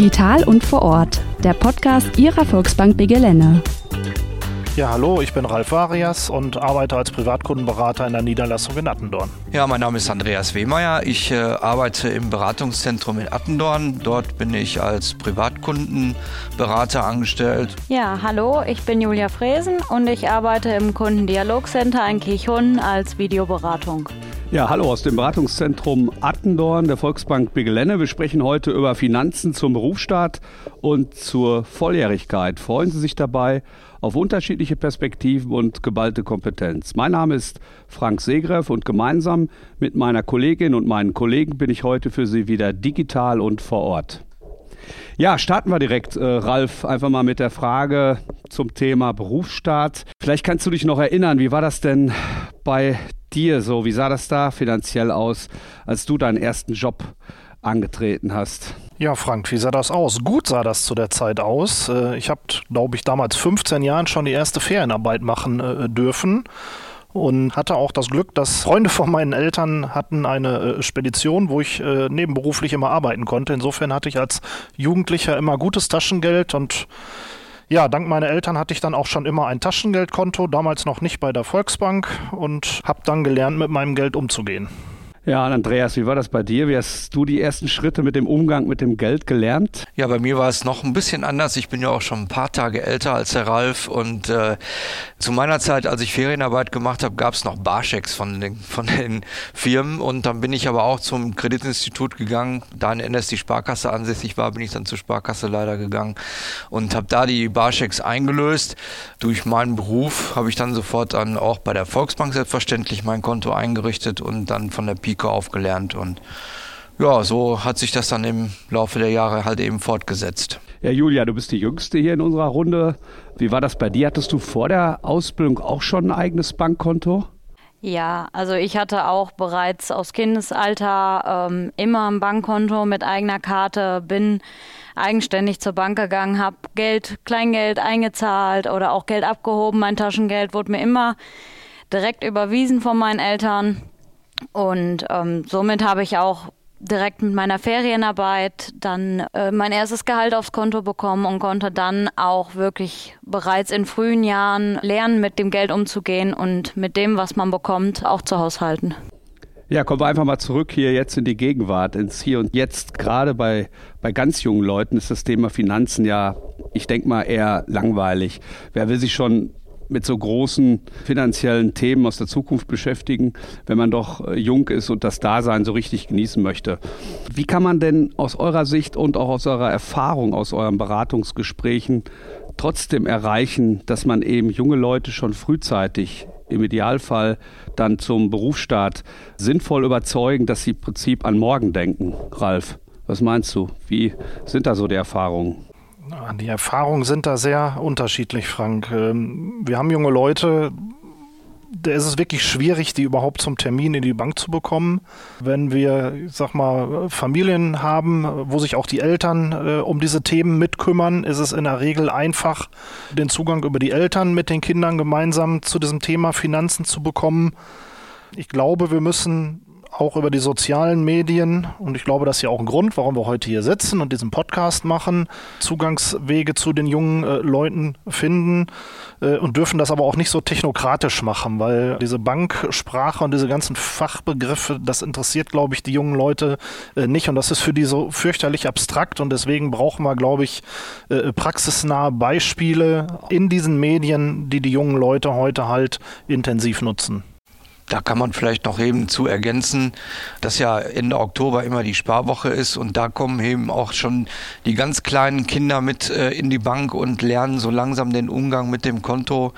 Digital und vor Ort, der Podcast Ihrer Volksbank Begelene. Ja, hallo, ich bin Ralf Varias und arbeite als Privatkundenberater in der Niederlassung in Attendorn. Ja, mein Name ist Andreas Wehmeier. Ich äh, arbeite im Beratungszentrum in Attendorn. Dort bin ich als Privatkundenberater angestellt. Ja, hallo, ich bin Julia Fresen und ich arbeite im Kundendialogcenter in Kirchhund als Videoberatung. Ja, hallo aus dem Beratungszentrum Attendorn der Volksbank Begelenne. Wir sprechen heute über Finanzen zum Berufsstaat und zur Volljährigkeit. Freuen Sie sich dabei auf unterschiedliche Perspektiven und geballte Kompetenz. Mein Name ist Frank Segreff und gemeinsam mit meiner Kollegin und meinen Kollegen bin ich heute für Sie wieder digital und vor Ort. Ja, starten wir direkt, äh, Ralf, einfach mal mit der Frage zum Thema Berufsstaat. Vielleicht kannst du dich noch erinnern, wie war das denn bei dir so? Wie sah das da finanziell aus, als du deinen ersten Job angetreten hast? Ja, Frank, wie sah das aus? Gut sah das zu der Zeit aus. Äh, ich habe, glaube ich, damals 15 Jahren schon die erste Ferienarbeit machen äh, dürfen und hatte auch das Glück, dass Freunde von meinen Eltern hatten eine äh, Spedition, wo ich nebenberuflich immer arbeiten konnte. Insofern hatte ich als Jugendlicher immer gutes Taschengeld und ja, dank meiner Eltern hatte ich dann auch schon immer ein Taschengeldkonto, damals noch nicht bei der Volksbank und habe dann gelernt, mit meinem Geld umzugehen. Ja, Andreas, wie war das bei dir? Wie hast du die ersten Schritte mit dem Umgang mit dem Geld gelernt? Ja, bei mir war es noch ein bisschen anders. Ich bin ja auch schon ein paar Tage älter als der Ralf und äh, zu meiner Zeit, als ich Ferienarbeit gemacht habe, gab es noch Barschecks von den, von den Firmen und dann bin ich aber auch zum Kreditinstitut gegangen. Da in NS die Sparkasse ansässig war, bin ich dann zur Sparkasse leider gegangen und habe da die Barschecks eingelöst. Durch meinen Beruf habe ich dann sofort dann auch bei der Volksbank selbstverständlich mein Konto eingerichtet und dann von der Pi Pike aufgelernt und ja, so hat sich das dann im Laufe der Jahre halt eben fortgesetzt. Ja, Julia, du bist die Jüngste hier in unserer Runde. Wie war das bei dir? Hattest du vor der Ausbildung auch schon ein eigenes Bankkonto? Ja, also ich hatte auch bereits aus Kindesalter ähm, immer ein Bankkonto mit eigener Karte, bin eigenständig zur Bank gegangen, habe Geld, Kleingeld eingezahlt oder auch Geld abgehoben. Mein Taschengeld wurde mir immer direkt überwiesen von meinen Eltern. Und ähm, somit habe ich auch direkt mit meiner Ferienarbeit dann äh, mein erstes Gehalt aufs Konto bekommen und konnte dann auch wirklich bereits in frühen Jahren lernen, mit dem Geld umzugehen und mit dem, was man bekommt, auch zu haushalten. Ja, kommen wir einfach mal zurück hier jetzt in die Gegenwart, ins Hier und Jetzt. Gerade bei, bei ganz jungen Leuten ist das Thema Finanzen ja, ich denke mal, eher langweilig. Wer will sich schon mit so großen finanziellen Themen aus der Zukunft beschäftigen, wenn man doch äh, jung ist und das Dasein so richtig genießen möchte. Wie kann man denn aus eurer Sicht und auch aus eurer Erfahrung, aus euren Beratungsgesprächen trotzdem erreichen, dass man eben junge Leute schon frühzeitig im Idealfall dann zum Berufsstaat sinnvoll überzeugen, dass sie im Prinzip an morgen denken. Ralf, was meinst du? Wie sind da so die Erfahrungen? Die Erfahrungen sind da sehr unterschiedlich, Frank. Ähm, wir haben junge Leute, da ist es wirklich schwierig, die überhaupt zum Termin in die Bank zu bekommen. Wenn wir, ich sag mal, Familien haben, wo sich auch die Eltern äh, um diese Themen mitkümmern, ist es in der Regel einfach, den Zugang über die Eltern mit den Kindern gemeinsam zu diesem Thema Finanzen zu bekommen. Ich glaube, wir müssen auch über die sozialen Medien. Und ich glaube, das ist ja auch ein Grund, warum wir heute hier sitzen und diesen Podcast machen, Zugangswege zu den jungen äh, Leuten finden äh, und dürfen das aber auch nicht so technokratisch machen, weil diese Banksprache und diese ganzen Fachbegriffe, das interessiert, glaube ich, die jungen Leute äh, nicht. Und das ist für die so fürchterlich abstrakt. Und deswegen brauchen wir, glaube ich, äh, praxisnahe Beispiele in diesen Medien, die die jungen Leute heute halt intensiv nutzen. Da kann man vielleicht noch eben zu ergänzen, dass ja Ende Oktober immer die Sparwoche ist und da kommen eben auch schon die ganz kleinen Kinder mit äh, in die Bank und lernen so langsam den Umgang mit dem Konto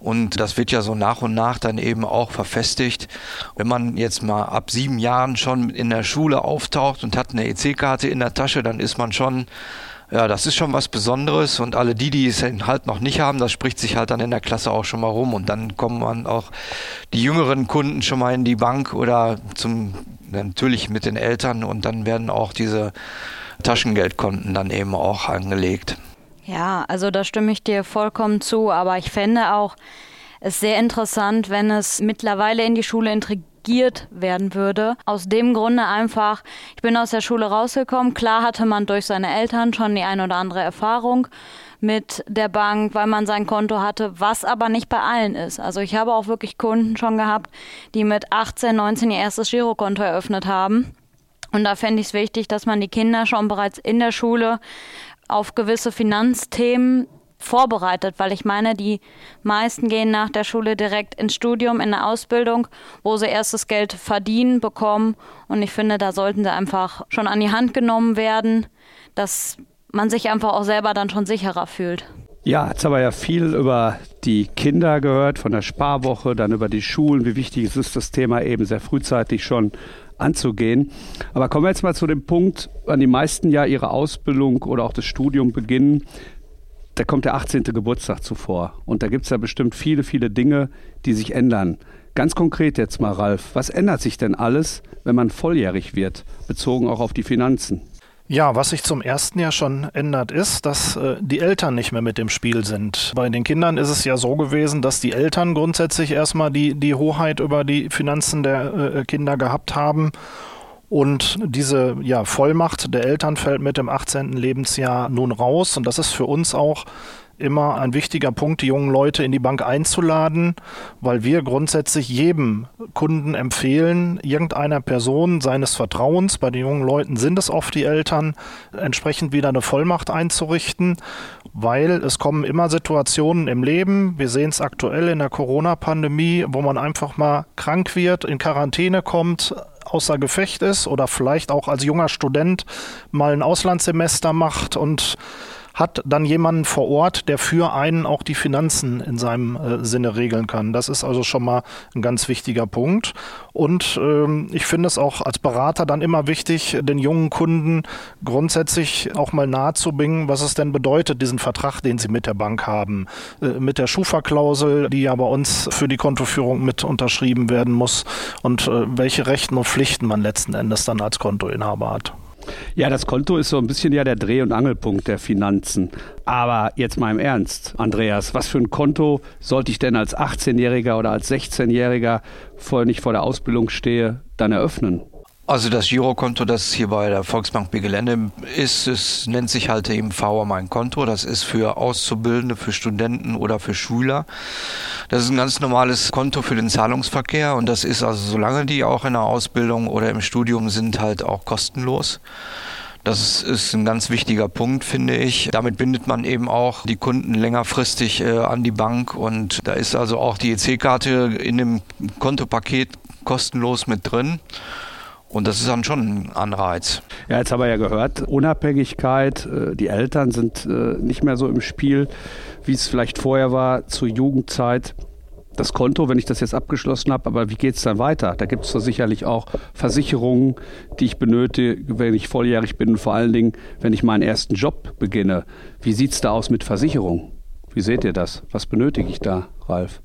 und das wird ja so nach und nach dann eben auch verfestigt. Wenn man jetzt mal ab sieben Jahren schon in der Schule auftaucht und hat eine EC-Karte in der Tasche, dann ist man schon ja, das ist schon was Besonderes und alle die, die es halt noch nicht haben, das spricht sich halt dann in der Klasse auch schon mal rum und dann kommen man auch die jüngeren Kunden schon mal in die Bank oder zum natürlich mit den Eltern und dann werden auch diese Taschengeldkonten dann eben auch angelegt. Ja, also da stimme ich dir vollkommen zu, aber ich fände auch es sehr interessant, wenn es mittlerweile in die Schule negiert werden würde. Aus dem Grunde einfach, ich bin aus der Schule rausgekommen. Klar hatte man durch seine Eltern schon die ein oder andere Erfahrung mit der Bank, weil man sein Konto hatte, was aber nicht bei allen ist. Also ich habe auch wirklich Kunden schon gehabt, die mit 18, 19 ihr erstes Girokonto eröffnet haben. Und da fände ich es wichtig, dass man die Kinder schon bereits in der Schule auf gewisse Finanzthemen vorbereitet, weil ich meine, die meisten gehen nach der Schule direkt ins Studium, in eine Ausbildung, wo sie erstes Geld verdienen, bekommen. Und ich finde, da sollten sie einfach schon an die Hand genommen werden, dass man sich einfach auch selber dann schon sicherer fühlt. Ja, jetzt haben wir ja viel über die Kinder gehört, von der Sparwoche, dann über die Schulen, wie wichtig es ist, das Thema eben sehr frühzeitig schon anzugehen. Aber kommen wir jetzt mal zu dem Punkt, wann die meisten ja ihre Ausbildung oder auch das Studium beginnen. Da kommt der 18. Geburtstag zuvor. Und da gibt es ja bestimmt viele, viele Dinge, die sich ändern. Ganz konkret jetzt mal, Ralf, was ändert sich denn alles, wenn man volljährig wird, bezogen auch auf die Finanzen? Ja, was sich zum ersten Jahr schon ändert, ist, dass äh, die Eltern nicht mehr mit im Spiel sind. Bei den Kindern ist es ja so gewesen, dass die Eltern grundsätzlich erstmal die, die Hoheit über die Finanzen der äh, Kinder gehabt haben. Und diese ja, Vollmacht der Eltern fällt mit dem 18. Lebensjahr nun raus. Und das ist für uns auch immer ein wichtiger Punkt, die jungen Leute in die Bank einzuladen, weil wir grundsätzlich jedem Kunden empfehlen, irgendeiner Person seines Vertrauens, bei den jungen Leuten sind es oft die Eltern, entsprechend wieder eine Vollmacht einzurichten, weil es kommen immer Situationen im Leben, wir sehen es aktuell in der Corona-Pandemie, wo man einfach mal krank wird, in Quarantäne kommt, außer Gefecht ist oder vielleicht auch als junger Student mal ein Auslandssemester macht und hat dann jemanden vor Ort, der für einen auch die Finanzen in seinem äh, Sinne regeln kann. Das ist also schon mal ein ganz wichtiger Punkt. Und ähm, ich finde es auch als Berater dann immer wichtig, den jungen Kunden grundsätzlich auch mal nahezubringen, was es denn bedeutet, diesen Vertrag, den sie mit der Bank haben, äh, mit der Schufa-Klausel, die ja bei uns für die Kontoführung mit unterschrieben werden muss und äh, welche Rechten und Pflichten man letzten Endes dann als Kontoinhaber hat. Ja, das Konto ist so ein bisschen ja der Dreh- und Angelpunkt der Finanzen. Aber jetzt mal im Ernst, Andreas, was für ein Konto sollte ich denn als 18-Jähriger oder als 16-Jähriger, vor nicht vor der Ausbildung stehe, dann eröffnen? Also das Girokonto, das hier bei der Volksbank Gelände ist, es nennt sich halt eben VR mein Konto. Das ist für Auszubildende, für Studenten oder für Schüler. Das ist ein ganz normales Konto für den Zahlungsverkehr und das ist also, solange die auch in der Ausbildung oder im Studium sind, halt auch kostenlos. Das ist ein ganz wichtiger Punkt, finde ich. Damit bindet man eben auch die Kunden längerfristig äh, an die Bank und da ist also auch die EC-Karte in dem Kontopaket kostenlos mit drin. Und das ist dann schon ein Anreiz. Ja, jetzt haben wir ja gehört, Unabhängigkeit, äh, die Eltern sind äh, nicht mehr so im Spiel, wie es vielleicht vorher war zur Jugendzeit. Das Konto, wenn ich das jetzt abgeschlossen habe, aber wie geht es dann weiter? Da gibt es doch sicherlich auch Versicherungen, die ich benötige, wenn ich volljährig bin und vor allen Dingen, wenn ich meinen ersten Job beginne. Wie sieht es da aus mit Versicherungen? Wie seht ihr das? Was benötige ich da, Ralf?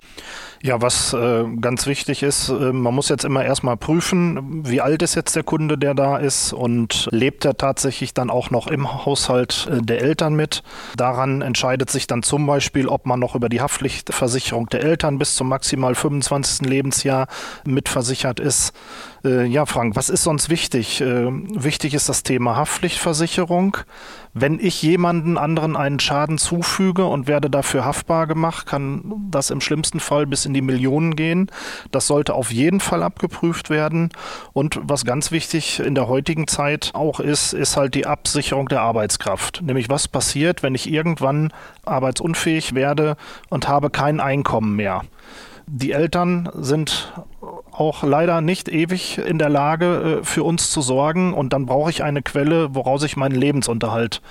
Ja, was äh, ganz wichtig ist, äh, man muss jetzt immer erstmal prüfen, wie alt ist jetzt der Kunde, der da ist und lebt er tatsächlich dann auch noch im Haushalt äh, der Eltern mit. Daran entscheidet sich dann zum Beispiel, ob man noch über die Haftpflichtversicherung der Eltern bis zum maximal 25. Lebensjahr mitversichert ist. Äh, ja, Frank, was ist sonst wichtig? Äh, wichtig ist das Thema Haftpflichtversicherung. Wenn ich jemanden anderen einen Schaden zufüge und werde dafür haftbar gemacht, kann das im schlimmsten Fall bis in die Millionen gehen. Das sollte auf jeden Fall abgeprüft werden. Und was ganz wichtig in der heutigen Zeit auch ist, ist halt die Absicherung der Arbeitskraft. Nämlich was passiert, wenn ich irgendwann arbeitsunfähig werde und habe kein Einkommen mehr. Die Eltern sind auch leider nicht ewig in der Lage, äh, für uns zu sorgen und dann brauche ich eine Quelle, woraus ich meinen Lebensunterhalt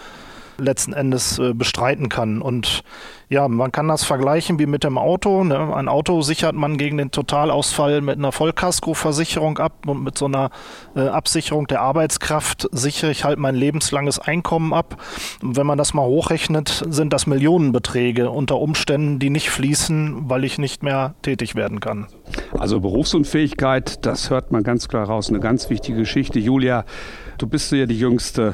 letzten Endes äh, bestreiten kann. Und ja, man kann das vergleichen wie mit dem Auto. Ne? Ein Auto sichert man gegen den Totalausfall mit einer Vollkaskoversicherung ab und mit so einer äh, Absicherung der Arbeitskraft sichere ich halt mein lebenslanges Einkommen ab. Und wenn man das mal hochrechnet, sind das Millionenbeträge unter Umständen, die nicht fließen, weil ich nicht mehr tätig werden kann. Also Berufsunfähigkeit, das hört man ganz klar raus. Eine ganz wichtige Geschichte. Julia, du bist ja die Jüngste.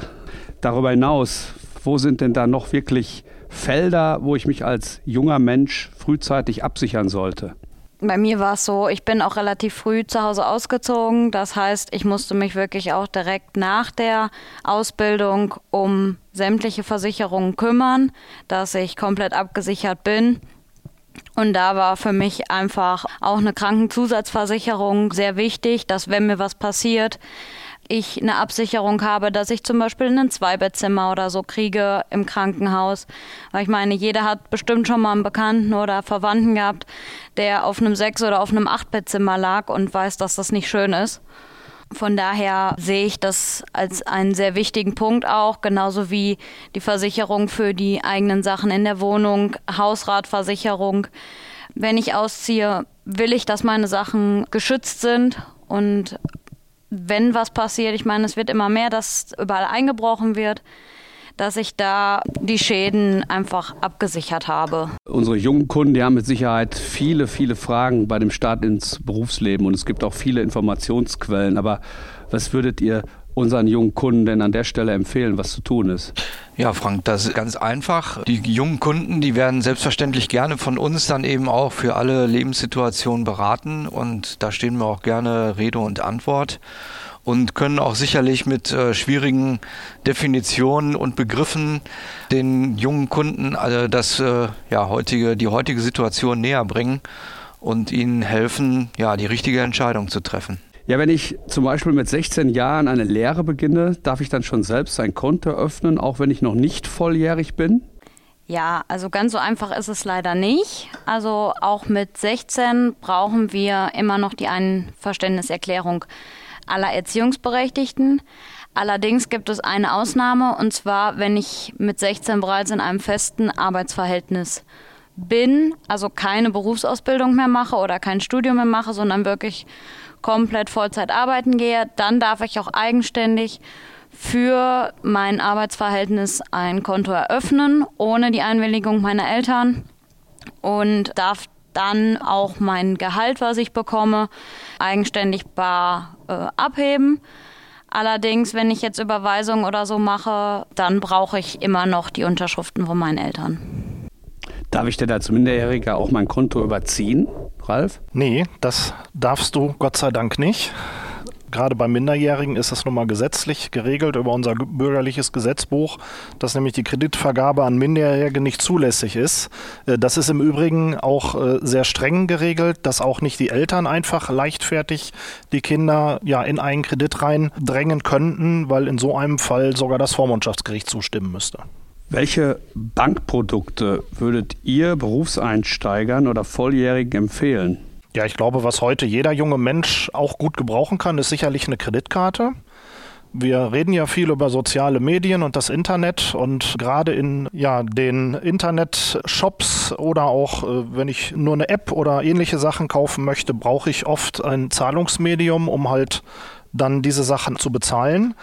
Darüber hinaus, wo sind denn da noch wirklich Felder, wo ich mich als junger Mensch frühzeitig absichern sollte? Bei mir war es so, ich bin auch relativ früh zu Hause ausgezogen. Das heißt, ich musste mich wirklich auch direkt nach der Ausbildung um sämtliche Versicherungen kümmern, dass ich komplett abgesichert bin. Und da war für mich einfach auch eine Krankenzusatzversicherung sehr wichtig, dass wenn mir was passiert, ich eine Absicherung habe, dass ich zum Beispiel ein Zweibettzimmer oder so kriege im Krankenhaus. Weil ich meine, jeder hat bestimmt schon mal einen Bekannten oder Verwandten gehabt, der auf einem Sechs- oder auf einem Achtbettzimmer lag und weiß, dass das nicht schön ist. Von daher sehe ich das als einen sehr wichtigen Punkt auch, genauso wie die Versicherung für die eigenen Sachen in der Wohnung, Hausratversicherung. Wenn ich ausziehe, will ich, dass meine Sachen geschützt sind und wenn was passiert, ich meine, es wird immer mehr, dass überall eingebrochen wird, dass ich da die Schäden einfach abgesichert habe. Unsere jungen Kunden, die haben mit Sicherheit viele, viele Fragen bei dem Start ins Berufsleben und es gibt auch viele Informationsquellen. Aber was würdet ihr unseren jungen Kunden denn an der Stelle empfehlen, was zu tun ist? Ja, Frank, das ist ganz einfach. Die jungen Kunden, die werden selbstverständlich gerne von uns dann eben auch für alle Lebenssituationen beraten und da stehen wir auch gerne Rede und Antwort und können auch sicherlich mit äh, schwierigen Definitionen und Begriffen den jungen Kunden also das äh, ja heutige die heutige Situation näher bringen und ihnen helfen, ja, die richtige Entscheidung zu treffen. Ja, wenn ich zum Beispiel mit 16 Jahren eine Lehre beginne, darf ich dann schon selbst ein Konto öffnen, auch wenn ich noch nicht volljährig bin? Ja, also ganz so einfach ist es leider nicht. Also auch mit 16 brauchen wir immer noch die Einverständniserklärung aller Erziehungsberechtigten. Allerdings gibt es eine Ausnahme, und zwar, wenn ich mit 16 bereits in einem festen Arbeitsverhältnis bin, also keine Berufsausbildung mehr mache oder kein Studium mehr mache, sondern wirklich komplett Vollzeit arbeiten gehe, dann darf ich auch eigenständig für mein Arbeitsverhältnis ein Konto eröffnen, ohne die Einwilligung meiner Eltern und darf dann auch mein Gehalt, was ich bekomme, eigenständig bar äh, abheben. Allerdings, wenn ich jetzt Überweisungen oder so mache, dann brauche ich immer noch die Unterschriften von meinen Eltern. Darf ich denn als Minderjähriger auch mein Konto überziehen, Ralf? Nee, das darfst du Gott sei Dank nicht. Gerade bei Minderjährigen ist das nun mal gesetzlich geregelt über unser bürgerliches Gesetzbuch, dass nämlich die Kreditvergabe an Minderjährige nicht zulässig ist. Äh, das ist im Übrigen auch äh, sehr streng geregelt, dass auch nicht die Eltern einfach leichtfertig die Kinder ja in einen Kredit reindrängen könnten, weil in so einem Fall sogar das Vormundschaftsgericht zustimmen müsste. Welche Bankprodukte würdet ihr Berufseinsteigern oder Volljährigen empfehlen? Ja, ich glaube, was heute jeder junge Mensch auch gut gebrauchen kann, ist sicherlich eine Kreditkarte. Wir reden ja viel über soziale Medien und das Internet und gerade in ja, den Internet-Shops oder auch äh, wenn ich nur eine App oder ähnliche Sachen kaufen möchte, brauche ich oft ein Zahlungsmedium, um halt dann diese Sachen zu bezahlen.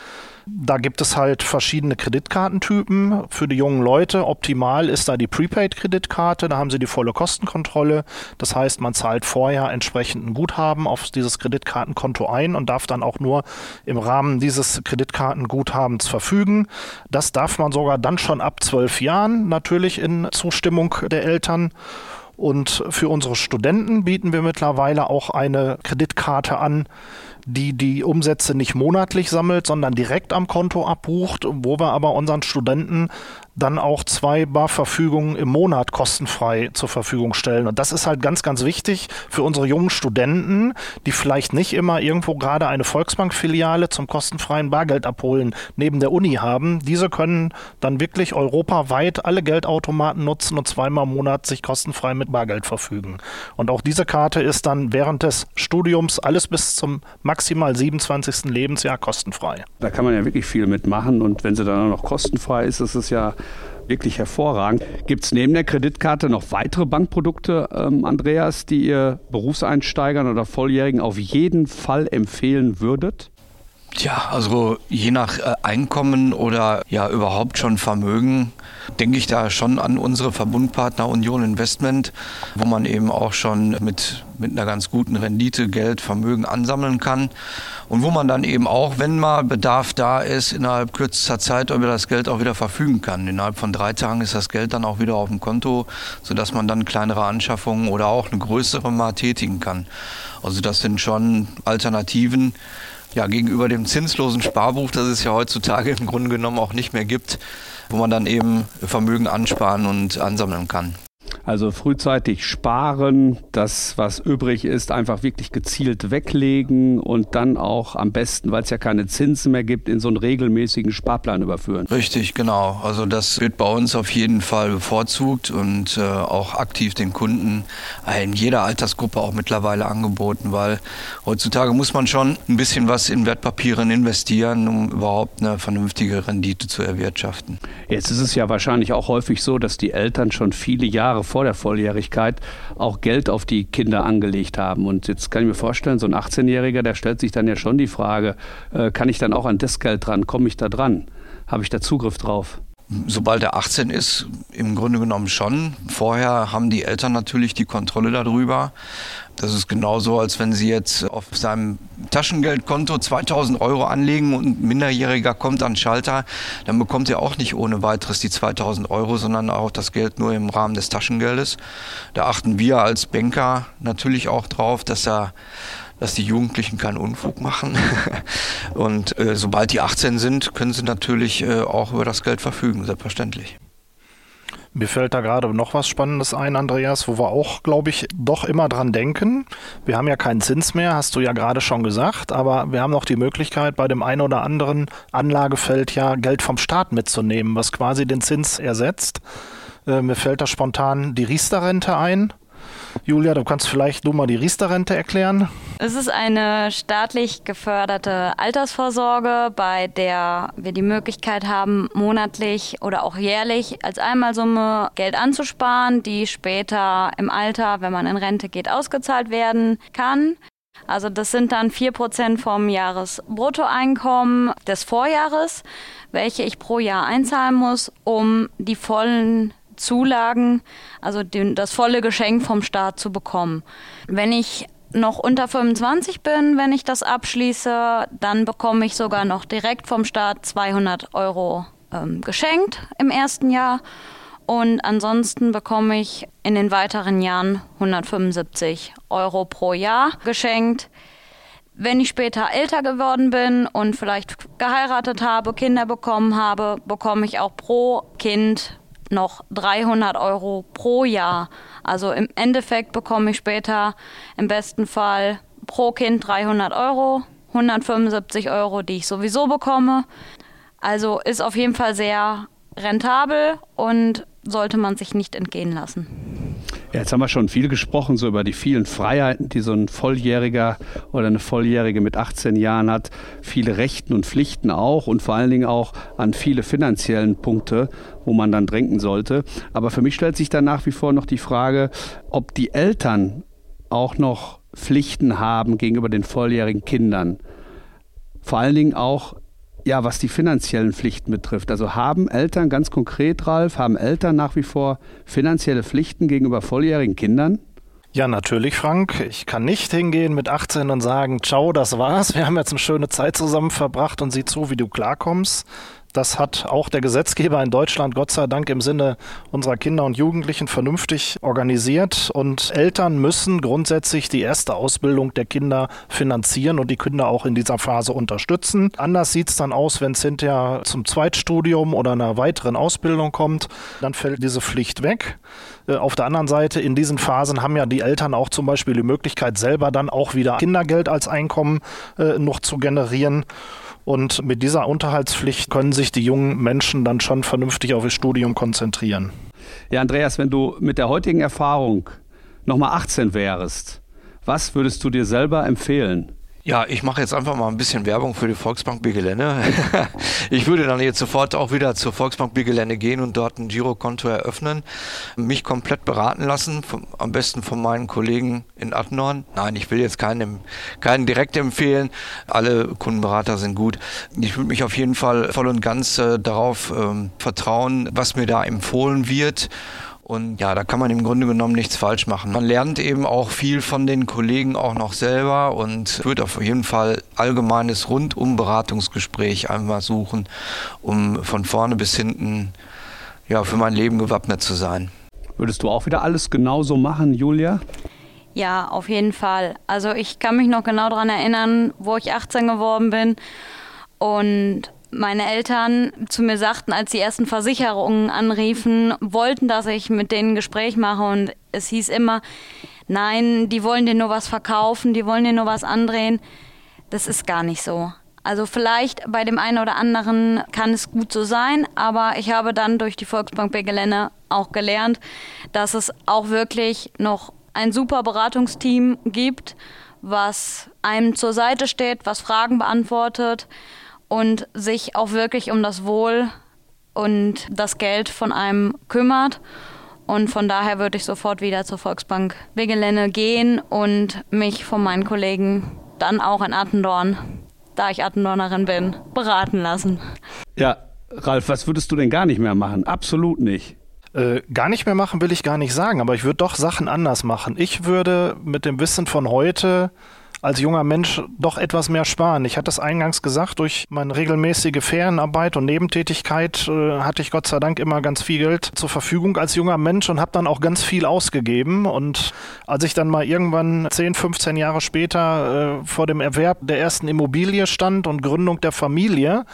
Da gibt es halt verschiedene Kreditkartentypen für die jungen Leute. Optimal ist da die Prepaid-Kreditkarte. Da haben sie die volle Kostenkontrolle. Das heißt, man zahlt vorher entsprechend ein Guthaben auf dieses Kreditkartenkonto ein und darf dann auch nur im Rahmen dieses Kreditkartenguthabens verfügen. Das darf man sogar dann schon ab zwölf Jahren natürlich in Zustimmung der Eltern. Und für unsere Studenten bieten wir mittlerweile auch eine Kreditkarte an, die die Umsätze nicht monatlich sammelt, sondern direkt am Konto abbucht, wo wir aber unseren Studenten dann auch zwei Barverfügungen im Monat kostenfrei zur Verfügung stellen. Und das ist halt ganz, ganz wichtig für unsere jungen Studenten, die vielleicht nicht immer irgendwo gerade eine Volksbankfiliale zum kostenfreien Bargeld abholen neben der Uni haben. Diese können dann wirklich europaweit alle Geldautomaten nutzen und zweimal im Monat sich kostenfrei mit Bargeld verfügen. Und auch diese Karte ist dann während des Studiums alles bis zum maximal 27. Lebensjahr kostenfrei. Da kann man ja wirklich viel mitmachen und wenn sie dann auch noch kostenfrei ist, ist es ja wirklich hervorragend. Gibt es neben der Kreditkarte noch weitere Bankprodukte, ähm, Andreas, die ihr Berufseinsteigern oder Volljährigen auf jeden Fall empfehlen würdet? Tja, also je nach äh, Einkommen oder ja überhaupt schon Vermögen denke ich da schon an unsere Verbundpartner Union Investment, wo man eben auch schon mit, mit einer ganz guten Rendite Geld, Vermögen ansammeln kann und wo man dann eben auch, wenn mal Bedarf da ist, innerhalb kürzester Zeit über das Geld auch wieder verfügen kann. Innerhalb von drei Tagen ist das Geld dann auch wieder auf dem Konto, sodass man dann kleinere Anschaffungen oder auch eine größere mal tätigen kann. Also das sind schon Alternativen, ja, gegenüber dem zinslosen Sparbuch, das es ja heutzutage im Grunde genommen auch nicht mehr gibt, wo man dann eben Vermögen ansparen und ansammeln kann. Also frühzeitig sparen, das, was übrig ist, einfach wirklich gezielt weglegen und dann auch am besten, weil es ja keine Zinsen mehr gibt, in so einen regelmäßigen Sparplan überführen. Richtig, genau. Also das wird bei uns auf jeden Fall bevorzugt und äh, auch aktiv den Kunden in jeder Altersgruppe auch mittlerweile angeboten, weil heutzutage muss man schon ein bisschen was in Wertpapieren investieren, um überhaupt eine vernünftige Rendite zu erwirtschaften. Jetzt ist es ja wahrscheinlich auch häufig so, dass die Eltern schon viele Jahre vor der Volljährigkeit auch Geld auf die Kinder angelegt haben. Und jetzt kann ich mir vorstellen, so ein 18-Jähriger, der stellt sich dann ja schon die Frage, äh, kann ich dann auch an das Geld dran? Komme ich da dran? Habe ich da Zugriff drauf? Sobald er 18 ist, im Grunde genommen schon. Vorher haben die Eltern natürlich die Kontrolle darüber. Das ist genauso, als wenn Sie jetzt auf seinem Taschengeldkonto 2000 Euro anlegen und ein Minderjähriger kommt an den Schalter, dann bekommt er auch nicht ohne weiteres die 2000 Euro, sondern auch das Geld nur im Rahmen des Taschengeldes. Da achten wir als Banker natürlich auch drauf, dass er dass die Jugendlichen keinen Unfug machen. Und äh, sobald die 18 sind, können sie natürlich äh, auch über das Geld verfügen, selbstverständlich. Mir fällt da gerade noch was Spannendes ein, Andreas, wo wir auch, glaube ich, doch immer dran denken. Wir haben ja keinen Zins mehr, hast du ja gerade schon gesagt, aber wir haben noch die Möglichkeit, bei dem einen oder anderen Anlagefeld ja Geld vom Staat mitzunehmen, was quasi den Zins ersetzt. Äh, mir fällt da spontan die Riester-Rente ein. Julia, du kannst vielleicht du mal die Riester-Rente erklären. Es ist eine staatlich geförderte Altersvorsorge, bei der wir die Möglichkeit haben, monatlich oder auch jährlich als Einmalsumme Geld anzusparen, die später im Alter, wenn man in Rente geht, ausgezahlt werden kann. Also das sind dann 4% vom Jahresbruttoeinkommen des Vorjahres, welche ich pro Jahr einzahlen muss, um die vollen Zulagen, also den, das volle Geschenk vom Staat zu bekommen. Wenn ich noch unter 25 bin, wenn ich das abschließe, dann bekomme ich sogar noch direkt vom Staat 200 Euro ähm, geschenkt im ersten Jahr. Und ansonsten bekomme ich in den weiteren Jahren 175 Euro pro Jahr geschenkt. Wenn ich später älter geworden bin und vielleicht geheiratet habe, Kinder bekommen habe, bekomme ich auch pro Kind noch 300 Euro pro Jahr. Also im Endeffekt bekomme ich später im besten Fall pro Kind 300 Euro, 175 Euro, die ich sowieso bekomme. Also ist auf jeden Fall sehr rentabel und sollte man sich nicht entgehen lassen. Ja, jetzt haben wir schon viel gesprochen, so über die vielen Freiheiten, die so ein Volljähriger oder eine Volljährige mit 18 Jahren hat. Viele Rechten und Pflichten auch und vor allen Dingen auch an viele finanziellen Punkte, wo man dann denken sollte. Aber für mich stellt sich dann nach wie vor noch die Frage, ob die Eltern auch noch Pflichten haben gegenüber den volljährigen Kindern. Vor allen Dingen auch ja, was die finanziellen Pflichten betrifft. Also haben Eltern, ganz konkret, Ralf, haben Eltern nach wie vor finanzielle Pflichten gegenüber volljährigen Kindern? Ja, natürlich, Frank. Ich kann nicht hingehen mit 18 und sagen, ciao, das war's. Wir haben jetzt eine schöne Zeit zusammen verbracht und sieh zu, wie du klarkommst. Das hat auch der Gesetzgeber in Deutschland Gott sei Dank im Sinne unserer Kinder und Jugendlichen vernünftig organisiert. Und Eltern müssen grundsätzlich die erste Ausbildung der Kinder finanzieren und die Kinder auch in dieser Phase unterstützen. Anders sieht es dann aus, wenn es hinterher zum Zweitstudium oder einer weiteren Ausbildung kommt. Dann fällt diese Pflicht weg. Äh, auf der anderen Seite, in diesen Phasen haben ja die Eltern auch zum Beispiel die Möglichkeit, selber dann auch wieder Kindergeld als Einkommen äh, noch zu generieren. Und mit dieser Unterhaltspflicht können sich die jungen Menschen dann schon vernünftig auf ihr Studium konzentrieren. Ja, Andreas, wenn du mit der heutigen Erfahrung nochmal 18 wärst, was würdest du dir selber empfehlen? Ja, ich mache jetzt einfach mal ein bisschen Werbung für die Volksbank Bigelände. ich würde dann jetzt sofort auch wieder zur Volksbank Bigelände gehen und dort ein Girokonto eröffnen, mich komplett beraten lassen, vom, am besten von meinen Kollegen in Attendorn. Nein, ich will jetzt keinen, keinen direkt empfehlen. Alle Kundenberater sind gut. Ich würde mich auf jeden Fall voll und ganz äh, darauf ähm, vertrauen, was mir da empfohlen wird. Und ja, da kann man im Grunde genommen nichts falsch machen. Man lernt eben auch viel von den Kollegen auch noch selber und wird auf jeden Fall allgemeines Rundum-Beratungsgespräch einmal suchen, um von vorne bis hinten ja, für mein Leben gewappnet zu sein. Würdest du auch wieder alles genauso machen, Julia? Ja, auf jeden Fall. Also ich kann mich noch genau daran erinnern, wo ich 18 geworden bin und meine Eltern zu mir sagten, als die ersten Versicherungen anriefen, wollten, dass ich mit denen ein Gespräch mache und es hieß immer, nein, die wollen dir nur was verkaufen, die wollen dir nur was andrehen. Das ist gar nicht so. Also vielleicht bei dem einen oder anderen kann es gut so sein, aber ich habe dann durch die Volksbank Begelene auch gelernt, dass es auch wirklich noch ein super Beratungsteam gibt, was einem zur Seite steht, was Fragen beantwortet und sich auch wirklich um das Wohl und das Geld von einem kümmert. Und von daher würde ich sofort wieder zur Volksbank Wegelenne gehen und mich von meinen Kollegen dann auch in Attendorn, da ich Attendornerin bin, beraten lassen. Ja, Ralf, was würdest du denn gar nicht mehr machen? Absolut nicht. Äh, gar nicht mehr machen will ich gar nicht sagen, aber ich würde doch Sachen anders machen. Ich würde mit dem Wissen von heute als junger Mensch doch etwas mehr sparen. Ich hatte es eingangs gesagt, durch meine regelmäßige Ferienarbeit und Nebentätigkeit äh, hatte ich Gott sei Dank immer ganz viel Geld zur Verfügung als junger Mensch und habe dann auch ganz viel ausgegeben. Und als ich dann mal irgendwann 10, 15 Jahre später äh, vor dem Erwerb der ersten Immobilie stand und Gründung der Familie,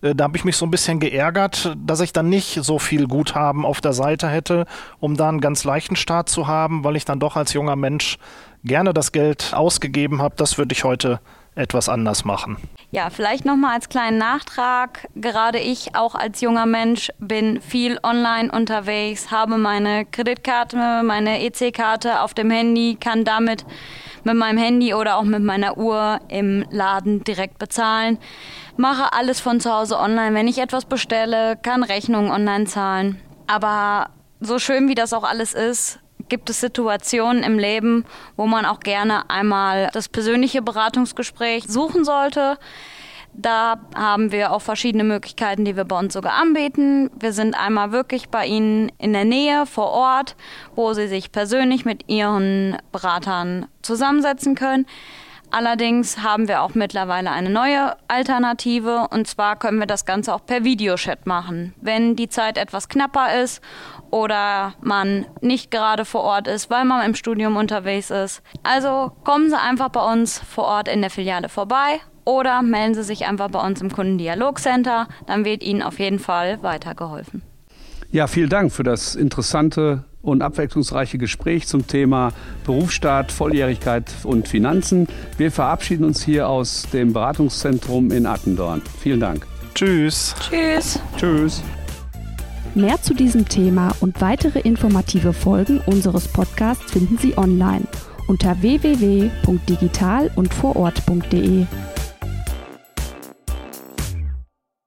äh, da habe ich mich so ein bisschen geärgert, dass ich dann nicht so viel Guthaben auf der Seite hätte, um da einen ganz leichten Start zu haben, weil ich dann doch als junger Mensch gerne das Geld ausgegeben habe. Das würde ich heute etwas anders machen. Ja, vielleicht nochmal als kleinen Nachtrag. Gerade ich auch als junger Mensch bin viel online unterwegs, habe meine Kreditkarte, meine EC-Karte auf dem Handy, kann damit mit meinem Handy oder auch mit meiner Uhr im Laden direkt bezahlen. Mache alles von zu Hause online. Wenn ich etwas bestelle, kann Rechnungen online zahlen. Aber so schön wie das auch alles ist, gibt es Situationen im Leben, wo man auch gerne einmal das persönliche Beratungsgespräch suchen sollte. Da haben wir auch verschiedene Möglichkeiten, die wir bei uns sogar anbieten. Wir sind einmal wirklich bei Ihnen in der Nähe vor Ort, wo Sie sich persönlich mit Ihren Beratern zusammensetzen können. Allerdings haben wir auch mittlerweile eine neue Alternative und zwar können wir das Ganze auch per Videochat machen. Wenn die Zeit etwas knapper ist oder man nicht gerade vor Ort ist, weil man im Studium unterwegs ist. Also kommen Sie einfach bei uns vor Ort in der Filiale vorbei oder melden Sie sich einfach bei uns im Kundendialogcenter, dann wird Ihnen auf jeden Fall weitergeholfen. Ja, vielen Dank für das interessante und abwechslungsreiche Gespräch zum Thema Berufsstaat, Volljährigkeit und Finanzen. Wir verabschieden uns hier aus dem Beratungszentrum in Attendorn. Vielen Dank. Tschüss. Tschüss. Tschüss. Mehr zu diesem Thema und weitere informative Folgen unseres Podcasts finden Sie online unter www.digital und vorort.de.